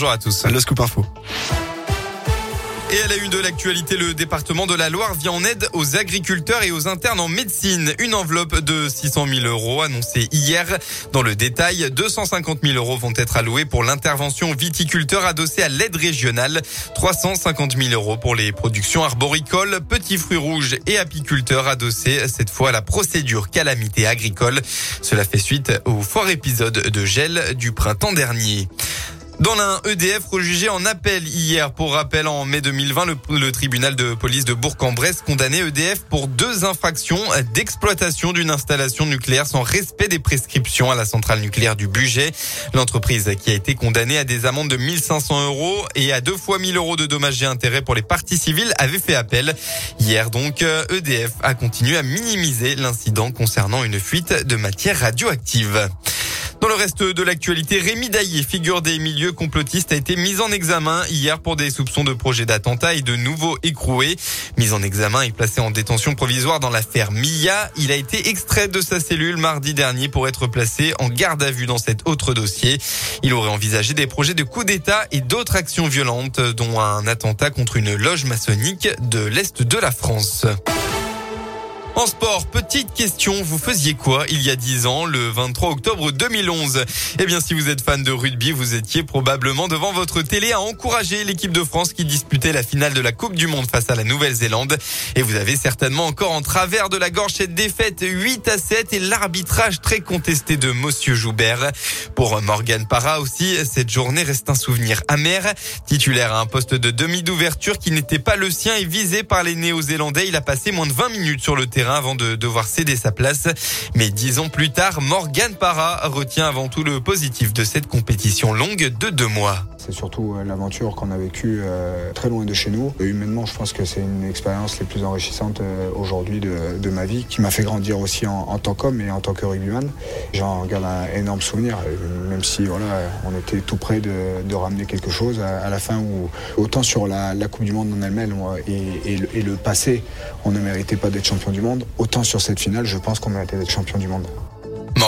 Bonjour à tous. Le scoop info. Et à la une de l'actualité, le département de la Loire vient en aide aux agriculteurs et aux internes en médecine. Une enveloppe de 600 000 euros annoncée hier. Dans le détail, 250 000 euros vont être alloués pour l'intervention viticulteur adossée à l'aide régionale. 350 000 euros pour les productions arboricoles, petits fruits rouges et apiculteurs adossés cette fois à la procédure calamité agricole. Cela fait suite au fort épisode de gel du printemps dernier. Dans l'un, EDF rejugé en appel hier. Pour rappel, en mai 2020, le, tribunal de police de Bourg-en-Bresse condamnait EDF pour deux infractions d'exploitation d'une installation nucléaire sans respect des prescriptions à la centrale nucléaire du budget. L'entreprise qui a été condamnée à des amendes de 1500 euros et à deux fois 1000 euros de dommages et intérêts pour les parties civiles avait fait appel. Hier donc, EDF a continué à minimiser l'incident concernant une fuite de matière radioactive. Reste de l'actualité, Rémi Daillé, figure des milieux complotistes, a été mis en examen hier pour des soupçons de projet d'attentat et de nouveaux écroués. Mis en examen et placé en détention provisoire dans l'affaire Mia, il a été extrait de sa cellule mardi dernier pour être placé en garde à vue dans cet autre dossier. Il aurait envisagé des projets de coup d'État et d'autres actions violentes, dont un attentat contre une loge maçonnique de l'Est de la France. En sport, petite question, vous faisiez quoi il y a 10 ans, le 23 octobre 2011 Eh bien, si vous êtes fan de rugby, vous étiez probablement devant votre télé à encourager l'équipe de France qui disputait la finale de la Coupe du Monde face à la Nouvelle-Zélande. Et vous avez certainement encore en travers de la gorge cette défaite 8 à 7 et l'arbitrage très contesté de Monsieur Joubert. Pour Morgan Parra aussi, cette journée reste un souvenir amer. Titulaire à un poste de demi d'ouverture qui n'était pas le sien et visé par les Néo-Zélandais, il a passé moins de 20 minutes sur le terrain avant de devoir céder sa place. Mais dix ans plus tard, Morgan Parra retient avant tout le positif de cette compétition longue de deux mois. C'est surtout euh, l'aventure qu'on a vécue euh, très loin de chez nous. humainement, je pense que c'est une expérience les plus enrichissantes euh, aujourd'hui de, ma vie, qui m'a fait grandir aussi en, tant qu'homme et en tant que rugbyman. J'en garde un énorme souvenir, même si voilà, on était tout près de, ramener quelque chose à, la fin. Où, autant sur la, Coupe du Monde en elle-même et, et le passé, on ne méritait pas d'être champion du monde. Autant sur cette finale, je pense qu'on méritait d'être champion du monde.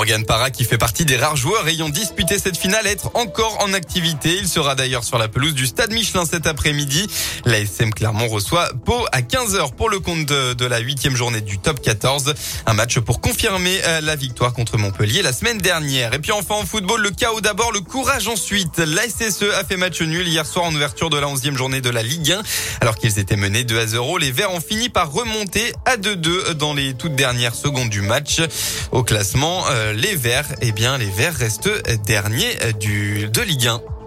Morgan Parra qui fait partie des rares joueurs ayant disputé cette finale être encore en activité. Il sera d'ailleurs sur la pelouse du Stade Michelin cet après-midi. La SM Clermont reçoit Pau à 15h pour le compte de, la huitième journée du top 14. Un match pour confirmer euh, la victoire contre Montpellier la semaine dernière. Et puis enfin en football, le chaos d'abord, le courage ensuite. La SSE a fait match nul hier soir en ouverture de la 11e journée de la Ligue 1. Alors qu'ils étaient menés 2 à 0, les Verts ont fini par remonter à 2-2 dans les toutes dernières secondes du match. Au classement, euh, les Verts, eh bien, les Verts restent derniers du, de Ligue 1.